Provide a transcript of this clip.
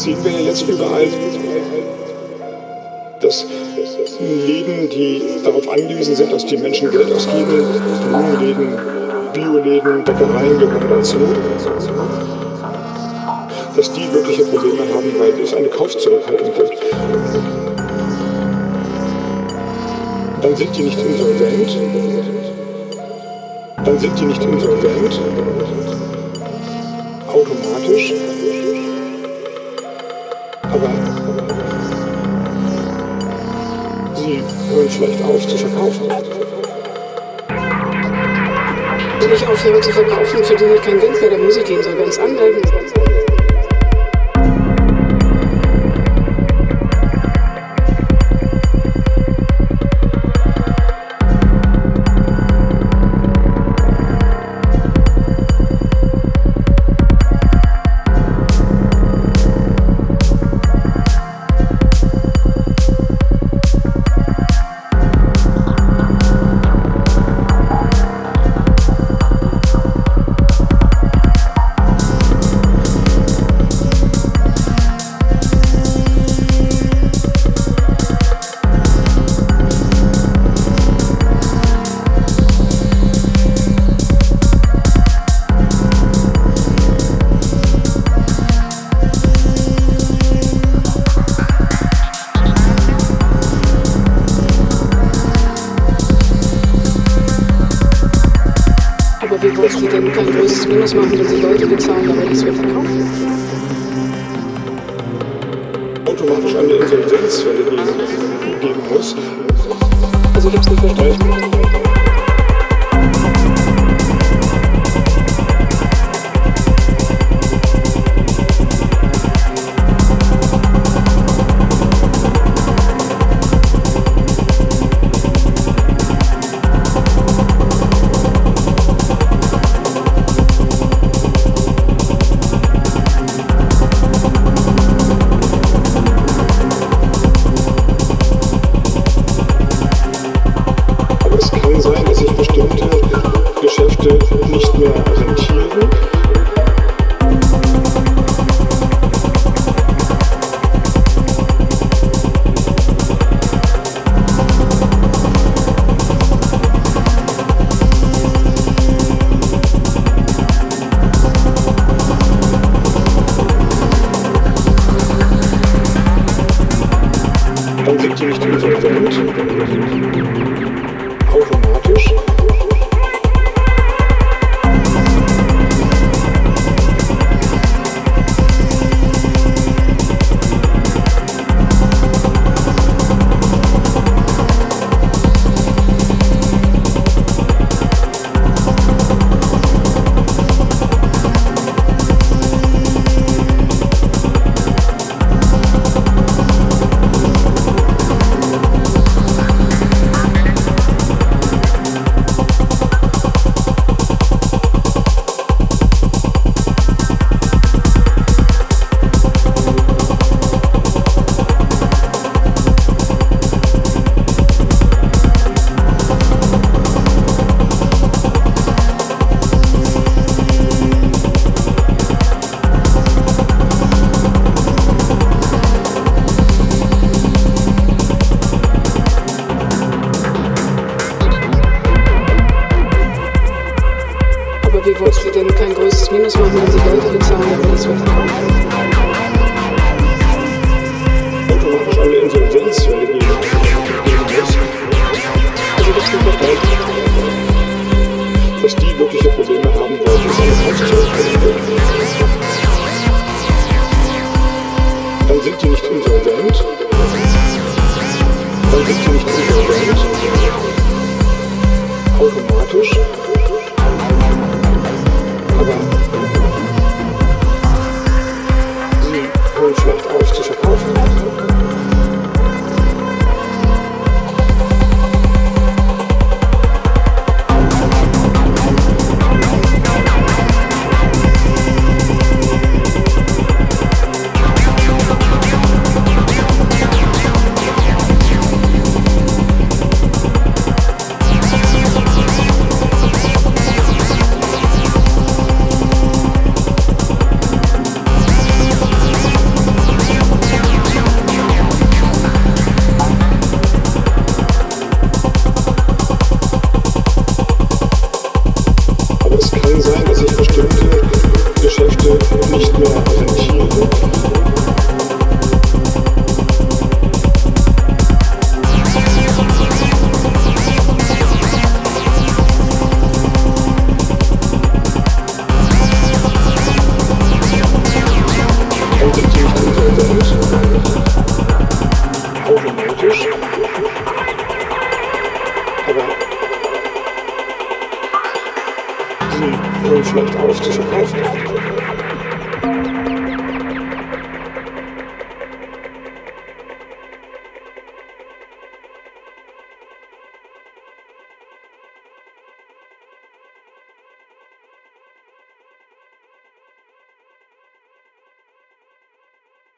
das sehen wir ja jetzt überall, dass Läden, die darauf angewiesen sind, dass die Menschen Geld ausgeben, Blumenläden, Bioläden, Bäckereien gehören dazu, dass die wirkliche Probleme haben, weil es eine Kaufzurückhaltung gibt. Dann sind die nicht insolvent. Dann sind die nicht insolvent. Automatisch. Hören vielleicht auf zu verkaufen. Wenn ich aufhöre zu verkaufen, verdiene ich kein Geld mehr, dann muss ich die Insolvenz anmelden. Minus machen, wenn sie Leute bezahlen, damit es wir verkaufen. Automatisch eine Insolvenzfälle geben muss. Also gibt es nicht verstanden. Konflikte nicht gelöst werden. Aber wie wolltest du denn kein größtes Minus machen, wenn sie Leute bezahlen, damit es verkauft? Automatisch eine Insolvenz, wenn ich nicht Also das sind doch Leute, dass die wirkliche Probleme haben, weil sie es alles Dann sind die nicht insolvent. Dann sind die nicht insolvent. Automatisch. About. Sie, vielleicht auf zu verkaufen.